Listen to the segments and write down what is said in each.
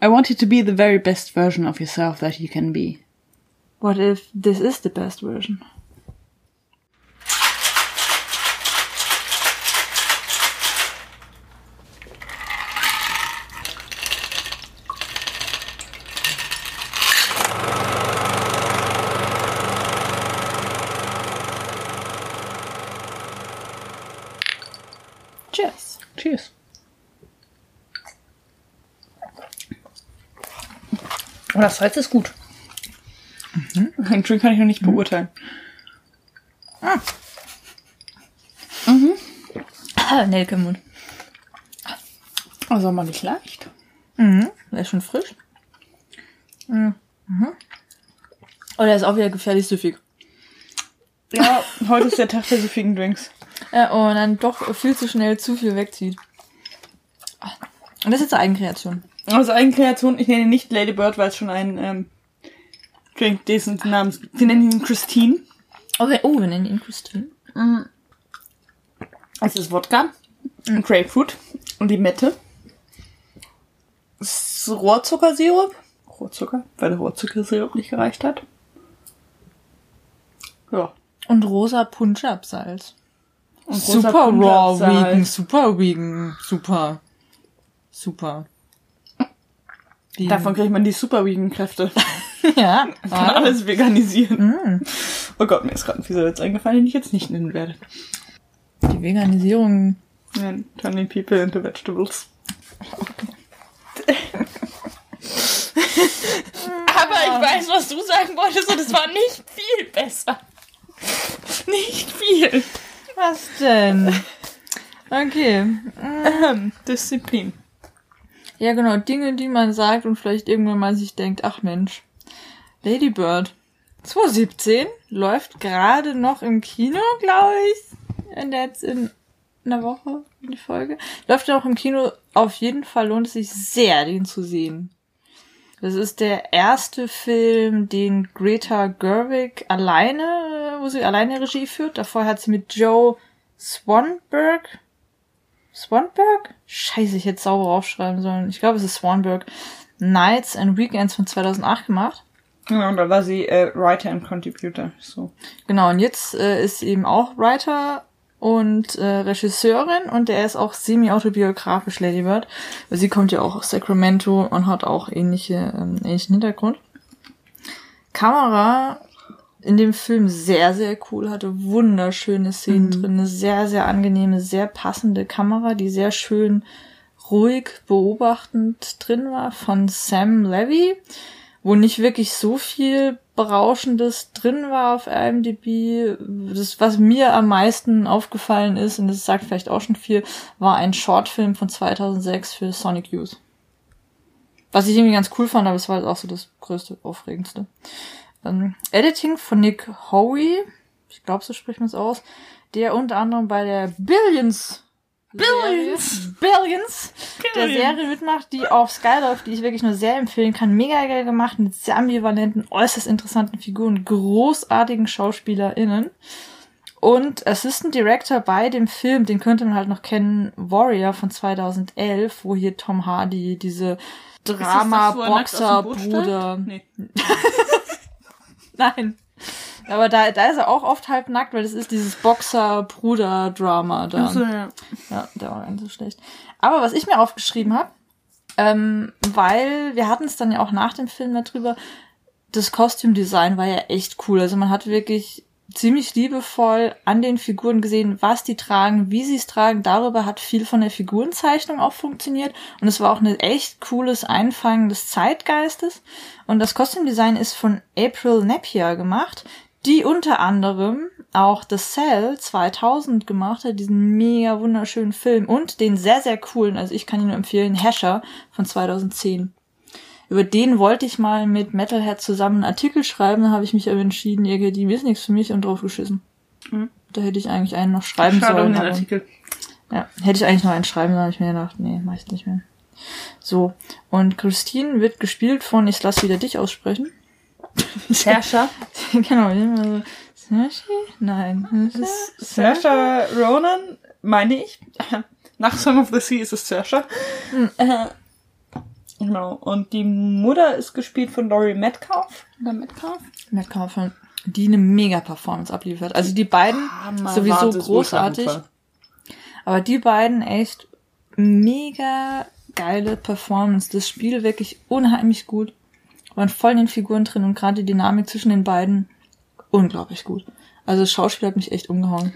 I want you to be the very best version of yourself that you can be. What if this is the best version? Oh, das Salz ist gut. Den Drink kann ich noch nicht beurteilen. Ah, Nelke im Mund. Also mal nicht leicht. Mhm. Der ist schon frisch. Mhm. Oh, der ist auch wieder gefährlich süffig. Ja, heute ist der Tag der süffigen Drinks. Ja, und dann doch viel zu schnell zu viel wegzieht. Ah. Und das ist jetzt eine Eigenkreation. Also Eigenkreation, ich nenne ihn nicht Lady Bird, weil es schon ein ähm, Drink dessen Namens. Wir nennen ihn Christine. Okay. Oh, wir nennen ihn Christine. Es ist Wodka, Grapefruit und Limette. Es ist Rohrzuckersirup. Rohrzucker, weil der Rohrzuckersirup nicht gereicht hat. Ja. Und rosa Punjab-Salz. Super raw vegan, super vegan, super. Super. Vegan. Davon kriegt man die super vegan Kräfte. ja. Kann alles veganisieren. Oh Gott, mir ist gerade ein fieser Witz eingefallen, den ich jetzt nicht nennen werde. Die Veganisierung. And turning people into vegetables. Aber ich weiß, was du sagen wolltest und es war nicht viel besser. Nicht viel. Was denn? Okay. Ähm, Disziplin. Ja, genau, Dinge, die man sagt und vielleicht irgendwann mal sich denkt, ach Mensch, Lady Bird 2017 läuft gerade noch im Kino, glaube ich. Und jetzt in einer Woche die Folge. Läuft ja auch im Kino. Auf jeden Fall lohnt es sich sehr, den zu sehen. Das ist der erste Film, den Greta Gerwig alleine, wo sie alleine Regie führt. Davor hat sie mit Joe Swanberg Swanberg? Scheiße, ich hätte sauber aufschreiben sollen. Ich glaube, es ist Swanberg. Nights and Weekends von 2008 gemacht. Genau, und da war sie äh, Writer and Contributor. So. Genau, und jetzt äh, ist sie eben auch Writer und äh, Regisseurin und der ist auch semi-autobiografisch, Lady Bird. Sie kommt ja auch aus Sacramento und hat auch ähnliche, ähm, ähnlichen Hintergrund. Kamera in dem Film sehr, sehr cool, hatte wunderschöne Szenen drin, eine sehr, sehr angenehme, sehr passende Kamera, die sehr schön ruhig beobachtend drin war von Sam Levy, wo nicht wirklich so viel Berauschendes drin war auf IMDb. Das, was mir am meisten aufgefallen ist, und das sagt vielleicht auch schon viel, war ein Shortfilm von 2006 für Sonic Youth. Was ich irgendwie ganz cool fand, aber es war halt auch so das größte, aufregendste. Ähm, Editing von Nick Howie, ich glaube, so spricht man es aus, der unter anderem bei der Billions Billions! Billions der Billions. Serie mitmacht, die auf Sky läuft, die ich wirklich nur sehr empfehlen kann. Mega geil gemacht, mit sehr ambivalenten, äußerst interessanten Figuren, großartigen SchauspielerInnen. Und Assistant Director bei dem Film, den könnte man halt noch kennen, Warrior von 2011, wo hier Tom Hardy diese Drama-Boxer-Bruder... Nee. Nein. Aber da, da ist er auch oft halb nackt, weil das ist dieses Boxer-Bruder-Drama da. Achso, ja. Ja, der war gar nicht so schlecht. Aber was ich mir aufgeschrieben habe, ähm, weil wir hatten es dann ja auch nach dem Film darüber, das Kostümdesign war ja echt cool. Also man hat wirklich ziemlich liebevoll an den Figuren gesehen, was die tragen, wie sie es tragen. Darüber hat viel von der Figurenzeichnung auch funktioniert. Und es war auch ein echt cooles Einfangen des Zeitgeistes. Und das Kostümdesign ist von April Napier gemacht, die unter anderem auch The Cell 2000 gemacht hat, diesen mega wunderschönen Film und den sehr, sehr coolen, also ich kann ihn nur empfehlen, Hesher von 2010. Über den wollte ich mal mit Metalhead zusammen einen Artikel schreiben, dann habe ich mich aber entschieden, irgendwie, die ist nichts für mich und drauf geschissen. Mhm. Da hätte ich eigentlich einen noch schreiben Schade um sollen. den aber- Artikel. ja, hätte ich eigentlich noch einen schreiben, dann habe ich mir gedacht, nee, mach ich nicht mehr. So, und Christine wird gespielt von, ich lass wieder dich aussprechen. Saoirse. genau, immer so, Saoirse? Nein. Saoirse Ronan, meine ich. Nach Song of the Sea ist es Saoirse. Genau. Und die Mutter ist gespielt von Laurie Metcalf. Oder Metcalf? Metcalf, die eine mega Performance abliefert. Also die beiden Hammer, sowieso Wahnsinn, großartig. Aber die beiden echt mega geile Performance. Das Spiel wirklich unheimlich gut. Waren voll in den Figuren drin und gerade die Dynamik zwischen den beiden unglaublich gut. Also das Schauspiel hat mich echt umgehauen.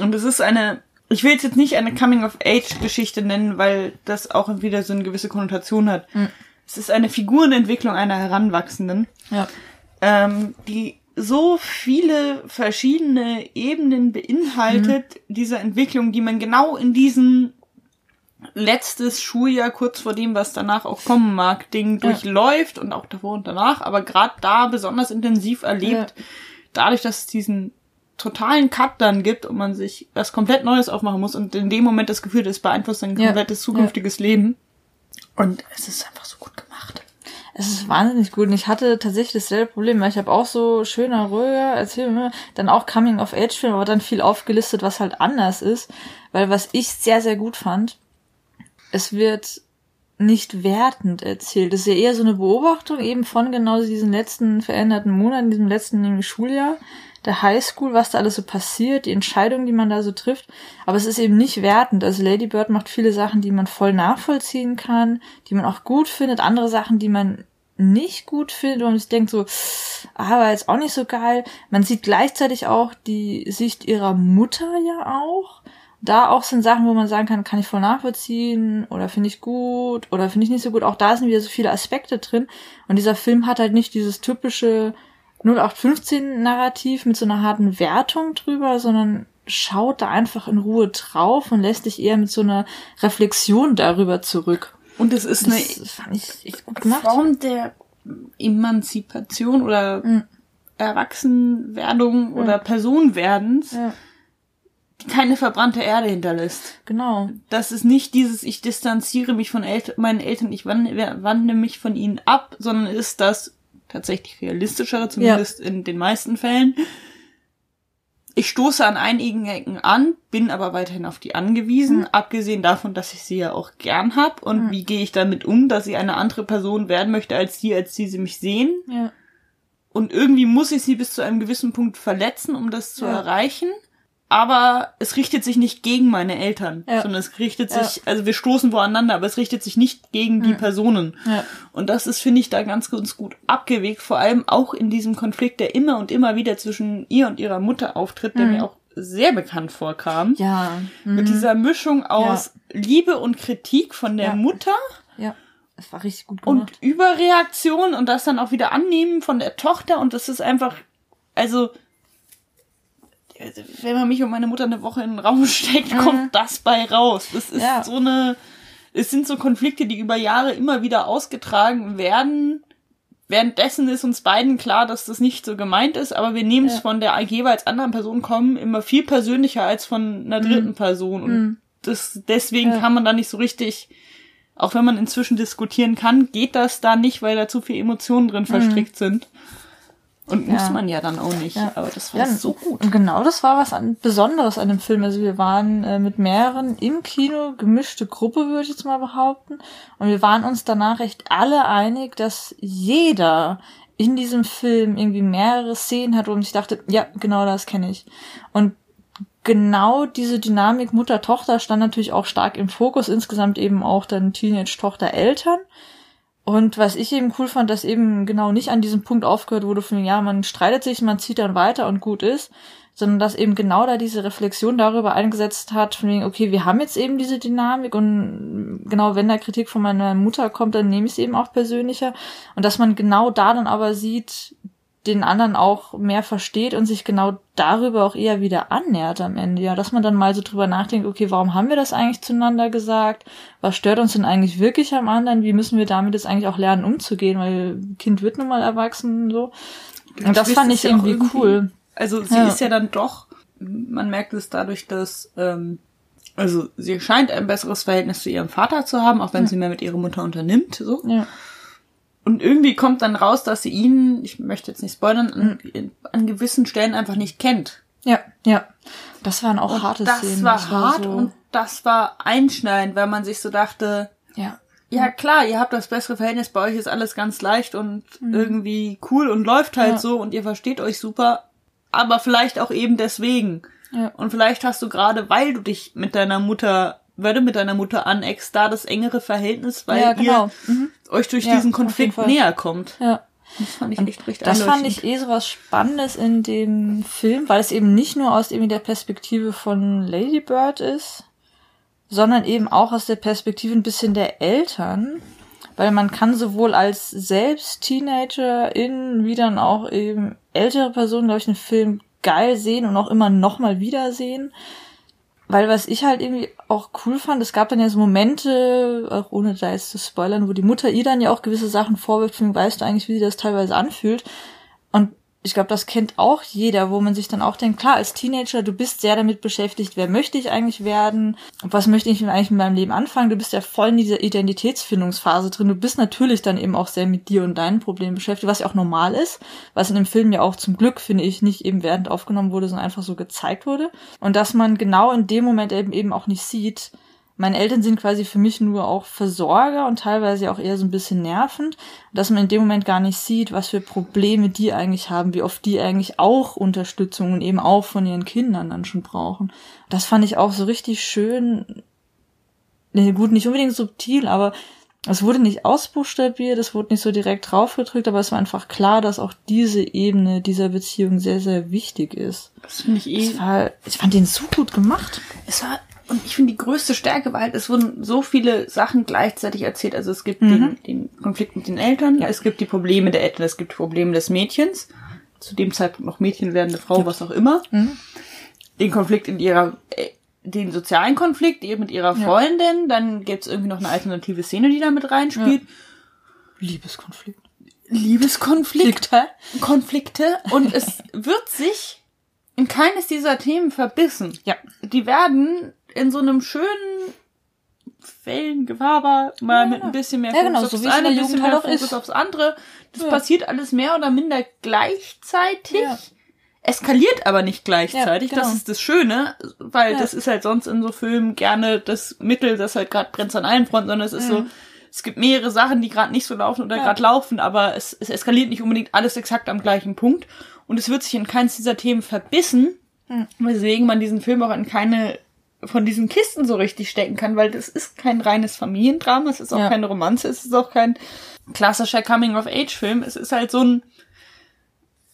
Und es ist eine, ich will es jetzt nicht eine Coming-of-Age-Geschichte nennen, weil das auch wieder so eine gewisse Konnotation hat. Es ist eine Figurenentwicklung einer Heranwachsenden, Ja. ähm, die so viele verschiedene Ebenen beinhaltet, dieser Entwicklung, die man genau in diesem letztes Schuljahr, kurz vor dem, was danach auch kommen mag, Ding Ja. durchläuft und auch davor und danach, aber gerade da besonders intensiv erlebt, dadurch, dass es diesen totalen Cut dann gibt und man sich was komplett Neues aufmachen muss und in dem Moment das Gefühl, das beeinflusst sein Ja. komplettes zukünftiges Leben. Und es ist einfach so gut gemacht. Es ist wahnsinnig gut. Und ich hatte tatsächlich dasselbe Problem, weil ich habe auch so schöner, ruhiger Erzählfilme, dann auch Coming-of-Age-Filme, aber dann viel aufgelistet, was halt anders ist. Weil was ich sehr, sehr gut fand, es wird nicht wertend erzählt. Es ist ja eher so eine Beobachtung eben von genau diesen letzten veränderten Monaten, diesem letzten Schuljahr, der Highschool, was da alles so passiert, die Entscheidungen, die man da so trifft. Aber es ist eben nicht wertend. Also Lady Bird macht viele Sachen, die man voll nachvollziehen kann, die man auch gut findet, andere Sachen, die man nicht gut findet, man sich denkt so, aber jetzt auch nicht so geil. Man sieht gleichzeitig auch die Sicht ihrer Mutter ja auch. Da auch sind Sachen, wo man sagen kann, kann ich voll nachvollziehen oder finde ich gut oder finde ich nicht so gut. Auch da sind wieder so viele Aspekte drin. Und dieser Film hat halt nicht dieses typische 0815-Narrativ mit so einer harten Wertung drüber, sondern schaut da einfach in Ruhe drauf und lässt dich eher mit so einer Reflexion darüber zurück. Und es ist eine Das fand ich. Form der Emanzipation oder Mhm. Erwachsenwerdung oder Personwerdens, Ja, die keine verbrannte Erde hinterlässt. genau. Das ist nicht dieses, ich distanziere mich von El meinen Eltern, ich wandle, wandle mich von ihnen ab, sondern ist das tatsächlich realistischere, zumindest in den meisten Fällen. Ich stoße an einigen Ecken an, bin aber weiterhin auf die angewiesen, abgesehen davon, dass ich sie ja auch gern hab. Und wie gehe ich damit um, dass sie eine andere Person werden möchte als die, als die sie mich sehen? Ja. Und irgendwie muss ich sie bis zu einem gewissen Punkt verletzen, um das zu Ja. erreichen. Aber es richtet sich nicht gegen meine Eltern, Ja. sondern es richtet Ja. sich, also wir stoßen voreinander, aber es richtet sich nicht gegen die Personen. Ja. Und das ist, finde ich, da ganz, ganz gut abgewegt, vor allem auch in diesem Konflikt, der immer und immer wieder zwischen ihr und ihrer Mutter auftritt, der mir auch sehr bekannt vorkam. Mhm. Ja. Mit Mhm. dieser Mischung aus Liebe und Kritik von der Ja. Mutter Ja. Es war richtig gut gemacht. und Überreaktion und das dann auch wieder annehmen von der Tochter und das ist einfach, also wenn man mich und meine Mutter eine Woche in den Raum steckt, kommt das bei raus. Das ist Mhm. Ja. so eine, es sind so Konflikte, die über Jahre immer wieder ausgetragen werden. Währenddessen ist uns beiden klar, dass das nicht so gemeint ist, aber wir nehmen es Ja. von der jeweils anderen Person kommen immer viel persönlicher als von einer dritten Person. Und Mhm. das, deswegen Ja. kann man da nicht so richtig, auch wenn man inzwischen diskutieren kann, geht das da nicht, weil da zu viele Emotionen drin verstrickt sind. Und muss. Ja. man ja dann auch nicht. Ja. Aber das war Ja, so gut. Und genau das war was an, Besonderes an dem Film. Also wir waren äh, mit mehreren im Kino, gemischte Gruppe würde ich jetzt mal behaupten. Und wir waren uns danach echt alle einig, dass jeder in diesem Film irgendwie mehrere Szenen hat, wo man sich dachte, ja, genau das kenne ich. Und genau diese Dynamik Mutter-Tochter stand natürlich auch stark im Fokus. Insgesamt eben auch dann Teenage-Tochter-Eltern. Und was ich eben cool fand, dass eben genau nicht an diesem Punkt aufgehört wurde von, ja, man streitet sich, man zieht dann weiter und gut ist, sondern dass eben genau da diese Reflexion darüber eingesetzt hat, von wegen, okay, wir haben jetzt eben diese Dynamik und genau, wenn da Kritik von meiner Mutter kommt, dann nehme ich es eben auch persönlicher. Und dass man genau da dann aber sieht, den anderen auch mehr versteht und sich genau darüber auch eher wieder annähert am Ende. Ja, dass man dann mal so drüber nachdenkt, okay, warum haben wir das eigentlich zueinander gesagt? Was stört uns denn eigentlich wirklich am anderen? Wie müssen wir damit jetzt eigentlich auch lernen, umzugehen? Weil Kind wird nun mal erwachsen, so. Und das fand ich ja auch irgendwie cool. Also sie Ja. ist ja dann doch, man merkt es dadurch, dass, ähm, also sie scheint ein besseres Verhältnis zu ihrem Vater zu haben, auch wenn sie mehr mit ihrer Mutter unternimmt, so. Ja. Und irgendwie kommt dann raus, dass sie ihn, ich möchte jetzt nicht spoilern, an, Mhm. an gewissen Stellen einfach nicht kennt. Ja, ja. Das waren auch Und harte das Szenen. war hart so, und das war einschneidend, weil man sich so dachte, ja. ja klar, ihr habt das bessere Verhältnis, bei euch ist alles ganz leicht und irgendwie cool und läuft halt Ja. so und ihr versteht euch super, aber vielleicht auch eben deswegen. Ja. Und vielleicht hast du gerade, weil du dich mit deiner Mutter, weil du mit deiner Mutter aneckst, da das engere Verhältnis, weil Ja, genau. ihr euch durch Ja, diesen Konflikt näher kommt. Ja. Das fand ich echt recht Das fand ich eh so was Spannendes in dem Film, weil es eben nicht nur aus irgendwie der Perspektive von Lady Bird ist, sondern eben auch aus der Perspektive ein bisschen der Eltern. Weil man kann sowohl als selbst Teenagerin wie dann auch eben ältere Personen, glaube ich, den Film geil sehen und auch immer nochmal wiedersehen. Weil was ich halt irgendwie auch cool fand, es gab dann ja so Momente, auch ohne da jetzt zu spoilern, wo die Mutter ihr dann ja auch gewisse Sachen vorwirft, von, weißt du eigentlich, wie sie das teilweise anfühlt. Ich glaube, das kennt auch jeder, wo man sich dann auch denkt, klar, als Teenager, du bist sehr damit beschäftigt, wer möchte ich eigentlich werden, was möchte ich eigentlich mit meinem Leben anfangen, du bist ja voll in dieser Identitätsfindungsphase drin, du bist natürlich dann eben auch sehr mit dir und deinen Problemen beschäftigt, was ja auch normal ist, was in dem Film ja auch zum Glück, finde ich, nicht eben während aufgenommen wurde, sondern einfach so gezeigt wurde. Und dass man genau in dem Moment eben eben auch nicht sieht, meine Eltern sind quasi für mich nur auch Versorger und teilweise auch eher so ein bisschen nervend, dass man in dem Moment gar nicht sieht, was für Probleme die eigentlich haben, wie oft die eigentlich auch Unterstützung und eben auch von ihren Kindern dann schon brauchen. Das fand ich auch so richtig schön. Nee, gut, nicht unbedingt subtil, aber es wurde nicht ausbuchstabiert, es wurde nicht so direkt draufgedrückt, aber es war einfach klar, dass auch diese Ebene dieser Beziehung sehr, sehr wichtig ist. Das finde ich eh. War, ich fand den so gut gemacht. Es war, und ich finde die größte Stärke war halt, es wurden so viele Sachen gleichzeitig erzählt. Also es gibt den, den Konflikt mit den Eltern, es gibt die Probleme der Eltern, es gibt die Probleme des Mädchens, zu dem Zeitpunkt noch Mädchen werdende Frau, was auch immer. Den Konflikt in ihrer, äh, den sozialen Konflikt ihr mit ihrer Freundin, dann gibt's irgendwie noch eine alternative Szene, die da mit reinspielt. Liebeskonflikt. Liebeskonflikt. Konflikte. Konflikte und es wird sich in keines dieser Themen verbissen. Ja. Die werden in so einem schönen Wellengewaber mal mit ein bisschen mehr Ja, genau, Fokus so aufs wie es in eine, ein bisschen halt mehr auch Fokus ist. aufs andere. Das Ja. passiert alles mehr oder minder gleichzeitig. Ja. Eskaliert aber nicht gleichzeitig. Ja, genau. Das ist das Schöne, weil Ja. das ist halt sonst in so Filmen gerne das Mittel, das halt gerade brennt an allen Fronten, sondern es ist so, es gibt mehrere Sachen, die gerade nicht so laufen oder Mhm. Ja. gerade laufen, aber es, es eskaliert nicht unbedingt alles exakt am gleichen Punkt. Und es wird sich in keins dieser Themen verbissen, Mhm. weswegen man diesen Film auch in keine von diesen Kisten so richtig stecken kann, weil das ist kein reines Familiendrama, es ist auch Ja. keine Romanze, es ist auch kein klassischer Coming-of-Age-Film. Es ist halt so ein,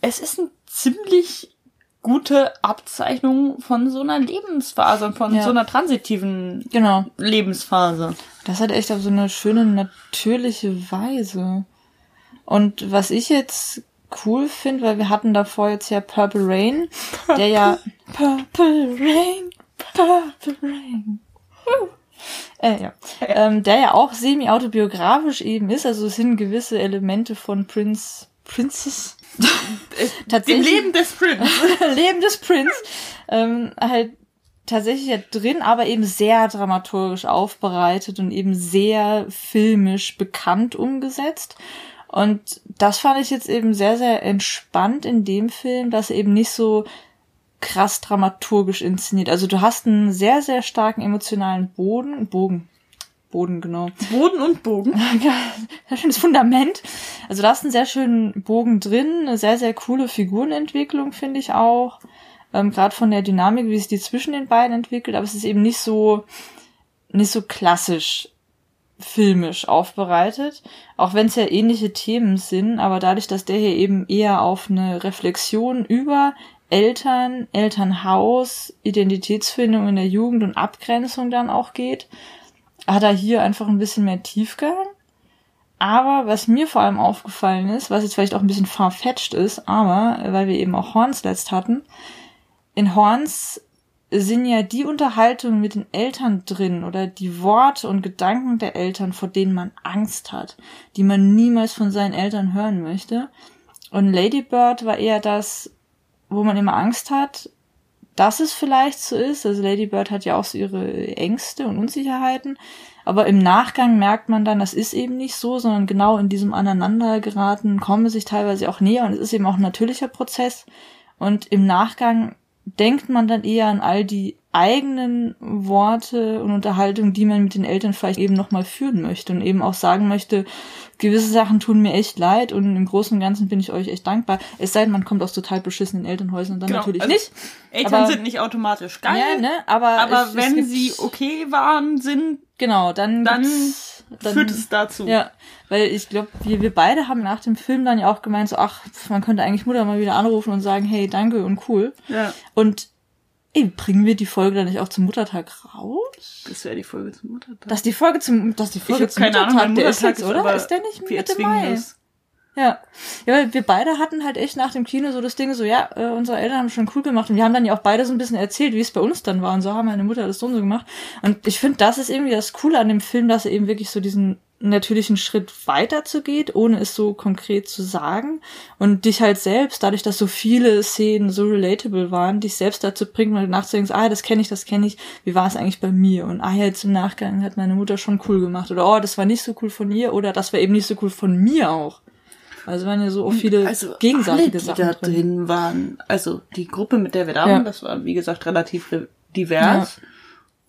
es ist ein ziemlich gute Abzeichnung von so einer Lebensphase und von Ja. so einer transitiven Genau. Lebensphase. Das hat echt auf so eine schöne, natürliche Weise. Und was ich jetzt cool finde, weil wir hatten davor jetzt ja Purple Rain, der ja Purple Rain, Purple Rain. Äh, ja. Ähm, der ja auch semi-autobiografisch eben ist, also es sind gewisse Elemente von Prince, Princess, Dem tatsächlich, Leben des Prince. Leben des Prince, ähm, halt tatsächlich ja drin, aber eben sehr dramaturgisch aufbereitet und eben sehr filmisch bekannt umgesetzt. Und das fand ich jetzt eben sehr, sehr entspannt in dem Film, dass er eben nicht so krass dramaturgisch inszeniert. Also du hast einen sehr, sehr starken emotionalen Boden, Bogen, Boden, genau. Boden und Bogen. Ja, sehr schönes Fundament. Also da ist einen sehr schönen Bogen drin, eine sehr, sehr coole Figurenentwicklung, finde ich auch. Ähm, Gerade von der Dynamik, wie sich die zwischen den beiden entwickelt, aber es ist eben nicht so, nicht so klassisch filmisch aufbereitet, auch wenn es ja ähnliche Themen sind, aber dadurch, dass der hier eben eher auf eine Reflexion über Eltern, Elternhaus, Identitätsfindung in der Jugend und Abgrenzung dann auch geht, hat er hier einfach ein bisschen mehr Tiefgang. Aber was mir vor allem aufgefallen ist, was jetzt vielleicht auch ein bisschen farfetched ist, aber weil wir eben auch Horns letzt hatten, in Horns sind ja die Unterhaltungen mit den Eltern drin oder die Worte und Gedanken der Eltern, vor denen man Angst hat, die man niemals von seinen Eltern hören möchte. Und Lady Bird war eher das, wo man immer Angst hat, dass es vielleicht so ist. Also Lady Bird hat ja auch so ihre Ängste und Unsicherheiten. Aber im Nachgang merkt man dann, das ist eben nicht so, sondern genau in diesem Aneinandergeraten kommen sich teilweise auch näher und es ist eben auch ein natürlicher Prozess. Und im Nachgang denkt man dann eher an all die eigenen Worte und Unterhaltung, die man mit den Eltern vielleicht eben nochmal führen möchte und eben auch sagen möchte, gewisse Sachen tun mir echt leid und im Großen und Ganzen bin ich euch echt dankbar. Es sei denn, man kommt aus total beschissenen Elternhäusern, dann Genau, natürlich also nicht. Eltern Aber- sind nicht automatisch geil, Ja, ne? Aber, aber es wenn sie okay waren, sind, genau, dann, dann, dann führt es dazu. Ja, weil ich glaube, wir, wir beide haben nach dem Film dann ja auch gemeint, so, ach, man könnte eigentlich Mutter mal wieder anrufen und sagen, hey, danke und cool. ja. Und ey, bringen wir die Folge dann nicht auch zum Muttertag raus? Das wäre die Folge zum Muttertag. Dass die Folge zum, dass die Folge zum keine Ahnung, der ist Muttertag jetzt, ist, oder? Ist der nicht Mitte Mai? das. Ja. Ja, weil wir beide hatten halt echt nach dem Kino so das Ding so, ja, äh, unsere Eltern haben schon cool gemacht und wir haben dann ja auch beide so ein bisschen erzählt, wie es bei uns dann war und so haben meine Mutter das so und so gemacht. Und ich finde, das ist irgendwie das Coole an dem Film, dass er eben wirklich so diesen natürlichen Schritt weiter zu geht, ohne es so konkret zu sagen und dich halt selbst, dadurch, dass so viele Szenen so relatable waren, dich selbst dazu bringt, mal nachzudenken, ah, das kenne ich, das kenne ich, wie war es eigentlich bei mir? Und ah, jetzt im Nachgang hat meine Mutter schon cool gemacht oder oh, das war nicht so cool von ihr oder das war eben nicht so cool von mir auch. Also waren ja so auch viele Also gegenseitige alle, die Sachen da drin. drin waren, also die Gruppe, mit der wir da Ja. waren, das war wie gesagt relativ re- divers.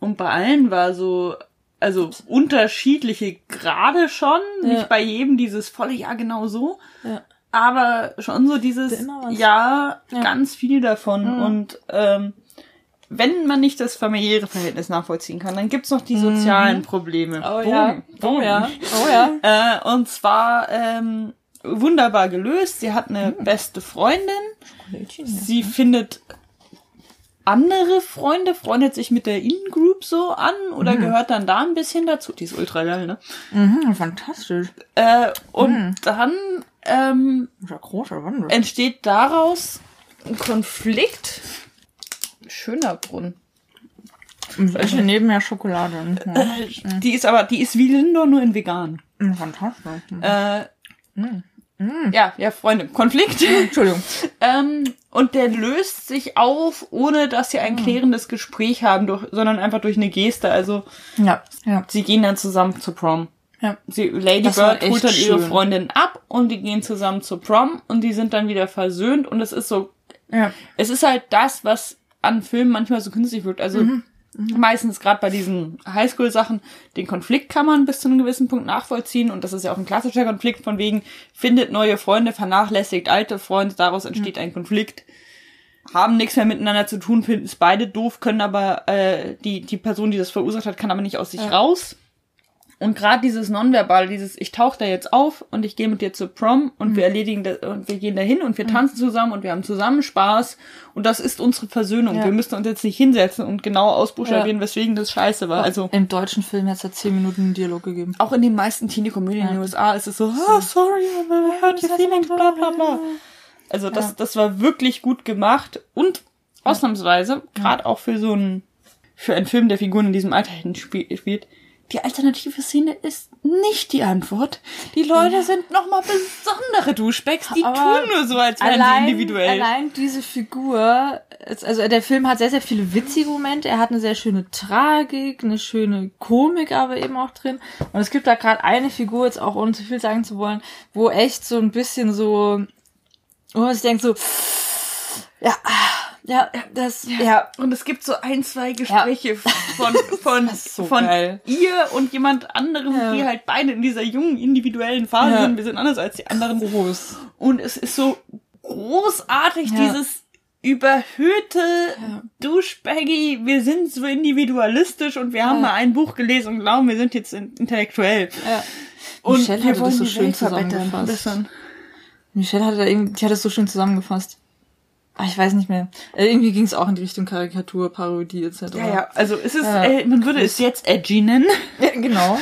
Und bei allen war so, also unterschiedliche Grade schon, Ja. nicht bei jedem dieses volle Jahr genau so, Ja. aber schon so dieses. Ja, Ja. ganz viel davon. Mhm. Und ähm, wenn man nicht das familiäre Verhältnis nachvollziehen kann, dann gibt's noch die sozialen Probleme. Mhm. Oh Boom, ja, oh boom. ja, oh ja. Äh, und zwar ähm, wunderbar gelöst. Sie hat eine Mhm. beste Freundin. Sie findet andere Freunde, freundet sich mit der In-Group so an oder gehört dann da ein bisschen dazu. Die ist ultra geil, ne? Mhm, fantastisch. Äh, und Mhm. dann ähm, entsteht daraus ein Konflikt. Schöner Brunnen. Welche neben mir Schokolade. Mhm. Die ist aber, die ist wie Lindor, nur in vegan. Mhm, Fantastisch. Mhm. Äh, Mhm. Ja, ja, Freunde, Konflikt. Entschuldigung. ähm, und der löst sich auf, ohne dass sie ein klärendes Gespräch haben, durch, sondern einfach durch eine Geste. Also Ja, ja. sie gehen dann zusammen zur Prom. Ja. Sie, Lady Das Bird holt dann ihre schön. Freundin ab und die gehen zusammen zur Prom und die sind dann wieder versöhnt und es ist so Ja. es ist halt das, was an Filmen manchmal so künstlich wirkt. Also Mhm. Meistens gerade bei diesen Highschool-Sachen, den Konflikt kann man bis zu einem gewissen Punkt nachvollziehen und das ist ja auch ein klassischer Konflikt von wegen, findet neue Freunde, vernachlässigt alte Freunde, daraus entsteht ein Konflikt. Haben nichts mehr miteinander zu tun, finden es beide doof, können aber, äh, die, die Person, die das verursacht hat, kann aber nicht aus sich raus. Und gerade dieses Nonverbal, dieses ich tauche da jetzt auf und ich gehe mit dir zur Prom und wir erledigen das und wir gehen dahin und wir tanzen zusammen und wir haben zusammen Spaß und das ist unsere Versöhnung. Ja. Wir müssen uns jetzt nicht hinsetzen und genau ausbuchstabieren, Ja. weswegen das scheiße war. Also Im deutschen Film hat es ja zehn Minuten einen Dialog gegeben. auch in den meisten Teenie-Komödien in den USA ist es so, oh, sorry, I hurt your feelings, bla bla bla. Also das, Ja. das war wirklich gut gemacht und ausnahmsweise, gerade auch für so einen, für einen Film, der Figuren in diesem Alter spielt, die alternative Szene ist nicht die Antwort. Die Leute sind nochmal besondere Duschbecks, die Aber tun nur so, als wären sie individuell. Allein diese Figur, also der Film hat sehr, sehr viele witzige Momente. Er hat eine sehr schöne Tragik, eine schöne Komik aber eben auch drin. Und es gibt da gerade eine Figur, jetzt auch ohne zu viel sagen zu wollen, wo echt so ein bisschen so, wo man sich denkt so, ja, ja, das, ja, Und es gibt so ein, zwei Gespräche von, von, Das ist so von geil. ihr und jemand anderem, Ja. die halt beide in dieser jungen individuellen Phase Ja. sind. Wir sind anders als die anderen. groß. Und es ist so großartig, Ja. dieses überhöhte Ja. Duschbaggy, wir sind so individualistisch und wir haben Ja. mal ein Buch gelesen und glauben, wir sind jetzt in- intellektuell. Ja. Und Michelle wir wollen das so schön zusammengefasst. Michelle hatte da irgendwie, die hat es so schön zusammengefasst. Ah, ich weiß nicht mehr. Äh, irgendwie ging es auch in die Richtung Karikatur, Parodie etc. Ja, ja, also es ist, Ja. äh, man würde es jetzt edgy nennen. ja genau.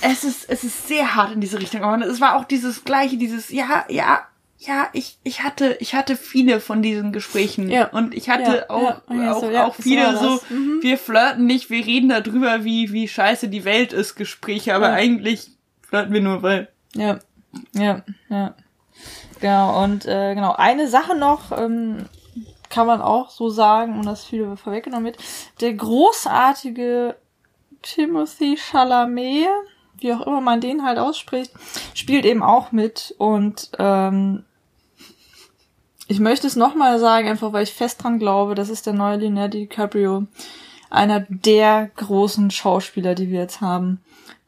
es ist, es ist sehr hart in diese Richtung. Aber es war auch dieses gleiche, dieses, ja, ja, ja, ich, ich hatte, ich hatte viele von diesen Gesprächen. Ja. Und ich hatte Ja, auch, ja, auch, auch viele so. Mhm. wir flirten nicht, wir reden darüber, wie, wie scheiße die Welt ist, Gespräche, aber eigentlich flirten wir nur, weil, Ja, ja, ja. Genau, und äh, genau, eine Sache noch, ähm, kann man auch so sagen, und das viele vorweggenommen wird, der großartige Timothy Chalamet, wie auch immer man den halt ausspricht, spielt eben auch mit und ähm, ich möchte es nochmal sagen, einfach weil ich fest dran glaube, das ist der neue Leonardo DiCaprio. einer der großen Schauspieler, die wir jetzt haben.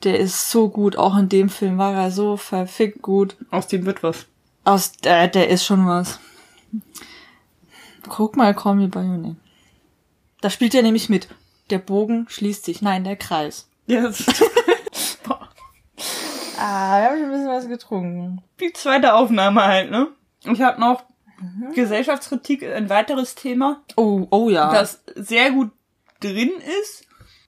Der ist so gut, auch in dem Film war er so verfickt gut. Aus dem wird was. Aus der, der ist schon was. Guck mal, Call Me By Your Name. Da spielt er nämlich mit. Der Bogen schließt sich. Nein, der Kreis. Ist Ah, wir haben schon ein bisschen was getrunken. die zweite Aufnahme halt, ne? Ich habe noch Gesellschaftskritik, ein weiteres Thema, Oh, oh ja. das sehr gut drin ist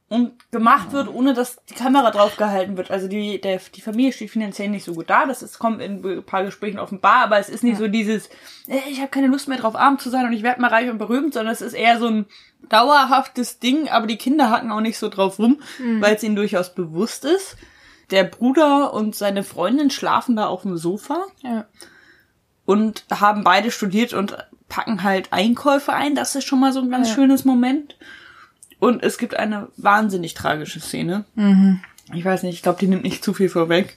und gemacht wird, ohne dass die Kamera drauf gehalten wird. Also die, der, die Familie steht finanziell nicht so gut da. Das ist, kommt in ein paar Gesprächen offenbar, aber es ist nicht so dieses, äh, ich habe keine Lust mehr drauf, arm zu sein und ich werde mal reich und berühmt, sondern es ist eher so ein dauerhaftes Ding, aber die Kinder hacken auch nicht so drauf rum, weil es ihnen durchaus bewusst ist. Der Bruder und seine Freundin schlafen da auf dem Sofa ja. und haben beide studiert und packen halt Einkäufe ein. Das ist schon mal so ein ganz Ja. schönes Moment. Und es gibt eine wahnsinnig tragische Szene. Mhm. Ich weiß nicht, ich glaube, die nimmt nicht zu viel vorweg.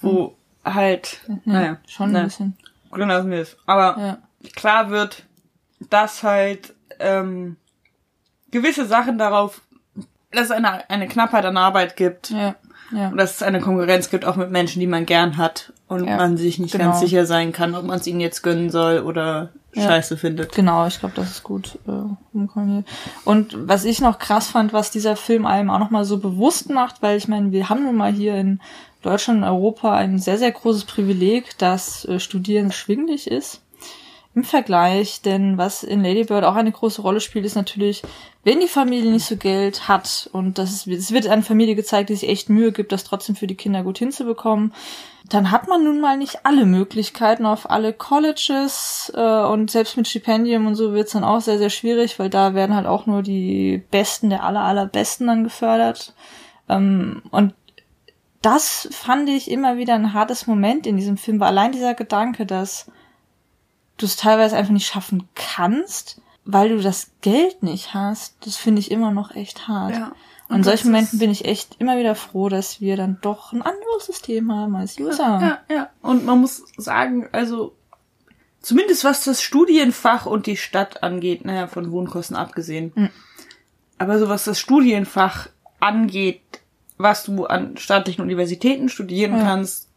Wo halt, naja, Schon ein naja, bisschen. wir es. Aber Ja. klar wird, dass halt ähm, gewisse Sachen darauf, dass es eine, eine Knappheit an Arbeit gibt Ja. Ja. und dass es eine Konkurrenz gibt, auch mit Menschen, die man gern hat und Ja, man sich nicht genau. ganz sicher sein kann, ob man es ihnen jetzt gönnen soll oder Ja. scheiße findet. Genau, ich glaube, das ist gut äh, umkombiniert. Und was ich noch krass fand, was dieser Film einem auch nochmal so bewusst macht, weil ich meine, wir haben nun mal hier in Deutschland und Europa ein sehr, sehr großes Privileg, dass äh, Studieren schwinglich ist. Im Vergleich, denn was in Lady Bird auch eine große Rolle spielt, ist natürlich, wenn die Familie nicht so Geld hat und das ist, es wird eine Familie gezeigt, die sich echt Mühe gibt, das trotzdem für die Kinder gut hinzubekommen, dann hat man nun mal nicht alle Möglichkeiten auf alle Colleges äh, und selbst mit Stipendium und so wird's dann auch sehr, sehr schwierig, weil da werden halt auch nur die Besten der aller, allerbesten dann gefördert. Ähm, und das fand ich immer wieder ein hartes Moment in diesem Film, war allein dieser Gedanke, dass du es teilweise einfach nicht schaffen kannst, weil du das Geld nicht hast, das finde ich immer noch echt hart. Ja. Und in solchen Momenten bin ich echt immer wieder froh, dass wir dann doch ein anderes System haben als USA. Ja, ja. Und man muss sagen, also zumindest was das Studienfach und die Stadt angeht, naja, von Wohnkosten abgesehen. Mhm. Aber so was das Studienfach angeht, was du an staatlichen Universitäten studieren Ja. kannst,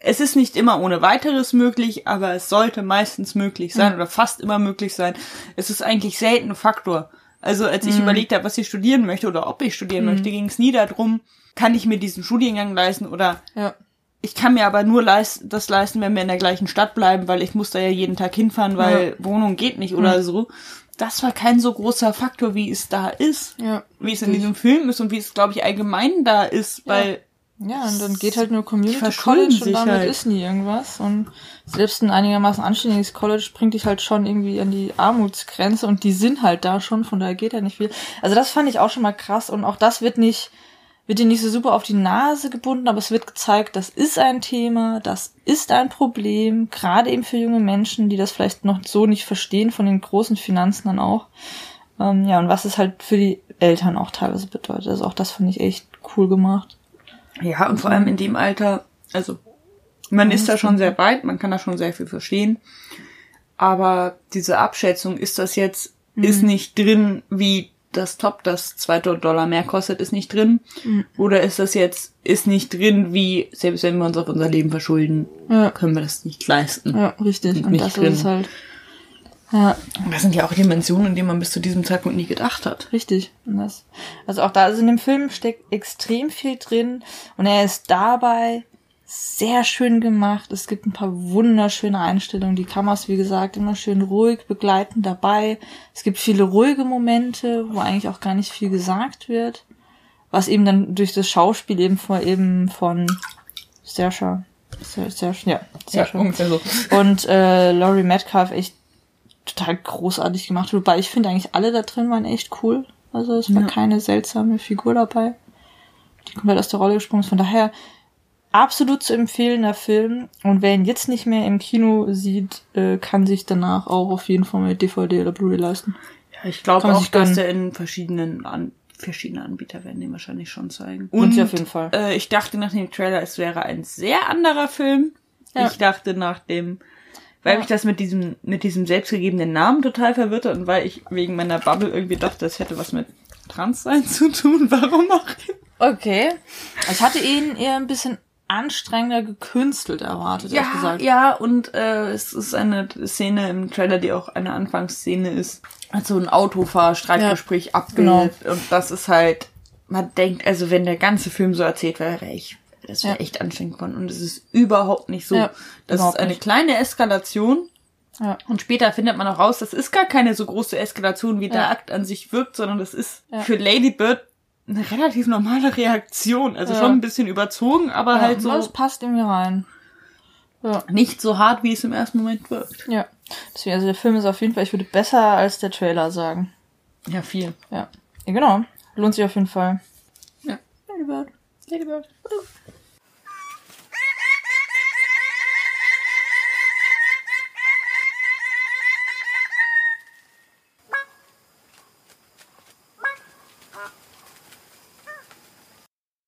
es ist nicht immer ohne weiteres möglich, aber es sollte meistens möglich sein oder fast immer möglich sein. Es ist eigentlich selten ein Faktor. Also als ich überlegt habe, was ich studieren möchte oder ob ich studieren möchte, ging es nie darum, kann ich mir diesen Studiengang leisten oder Ja. ich kann mir aber nur leist, das leisten, wenn wir in der gleichen Stadt bleiben, weil ich muss da ja jeden Tag hinfahren, weil Wohnung geht nicht oder so. Das war kein so großer Faktor, wie es da ist. Ja. Wie es in diesem Film ist und wie es, glaube ich, allgemein da ist, weil Ja, und dann geht halt nur Community College und damit halt. ist nie irgendwas. Und selbst ein einigermaßen anständiges College bringt dich halt schon irgendwie an die Armutsgrenze und die sind halt da schon, von daher geht ja nicht viel. Also das fand ich auch schon mal krass und auch das wird nicht, wird dir nicht so super auf die Nase gebunden, aber es wird gezeigt, das ist ein Thema, das ist ein Problem, gerade eben für junge Menschen, die das vielleicht noch so nicht verstehen, von den großen Finanzen dann auch. Ähm, ja, und was es halt für die Eltern auch teilweise bedeutet. Also auch das fand ich echt cool gemacht. Ja, und vor allem in dem Alter, also man ist da schon sehr weit, man kann da schon sehr viel verstehen. Aber diese Abschätzung, ist das jetzt, ist nicht drin, wie das Top, das 200 Dollar mehr kostet, ist nicht drin. Oder ist das jetzt, ist nicht drin, wie, selbst wenn wir uns auf unser Leben verschulden, Ja. können wir das nicht leisten. Ja, richtig. Und nicht das drin. ist halt. Ja, Das sind ja auch Dimensionen, in denen man bis zu diesem Zeitpunkt nie gedacht hat. richtig. Und das, also auch da, also in dem Film steckt extrem viel drin und er ist dabei sehr schön gemacht. Es gibt ein paar wunderschöne Einstellungen. Die Kamera ist, wie gesagt, immer schön ruhig, begleitend dabei. Es gibt viele ruhige Momente, wo eigentlich auch gar nicht viel gesagt wird. Was eben dann durch das Schauspiel eben vor eben von Sa- Saoirse, ja, Saoirse. ungefähr so. Und äh, Laurie Metcalf echt total großartig gemacht. Wobei ich finde eigentlich alle da drin waren echt cool. Also es war Ja. keine seltsame Figur dabei, die komplett aus der Rolle gesprungen ist. Von daher absolut zu empfehlender Film. Und wer ihn jetzt nicht mehr im Kino sieht, äh, kann sich danach auch auf jeden Fall mit DVD oder Blu-ray leisten. Ja, ich glaube auch, sich dass der in verschiedenen an verschiedene Anbieter werden den wahrscheinlich schon zeigen. Und sie auf jeden Fall. Äh, ich dachte nach dem Trailer, es wäre ein sehr anderer Film. Ja. Ich dachte nach dem weil Ja. mich das mit diesem, mit diesem selbstgegebenen Namen total verwirrte und weil ich wegen meiner Bubble irgendwie dachte, das hätte was mit Transsein zu tun. Warum auch immer. Okay. Ich hatte ihn eher ein bisschen anstrengender gekünstelt erwartet, ehrlich gesagt. ja, und äh, es ist eine Szene im Trailer, die auch eine Anfangsszene ist, als so ein Autofahr-Streitgespräch abgeht. Und das ist halt, man denkt, also wenn der ganze Film so erzählt wäre, wäre ich, das wäre Ja. echt anstrengend geworden. Und es ist überhaupt nicht so. Ja, das ist eine nicht. kleine Eskalation. Ja. Und später findet man auch raus, das ist gar keine so große Eskalation, wie der. Akt an sich wirkt, sondern das ist für Lady Bird eine relativ normale Reaktion. Also schon ein bisschen überzogen, aber halt so Das passt irgendwie rein. Ja. nicht so hart, wie es im ersten Moment wirkt. Ja. Deswegen, also der Film ist auf jeden Fall, ich würde besser als der Trailer sagen. Ja, viel. Ja. Ja, genau. Lohnt sich auf jeden Fall. Ja. Lady Bird. Lady Bird.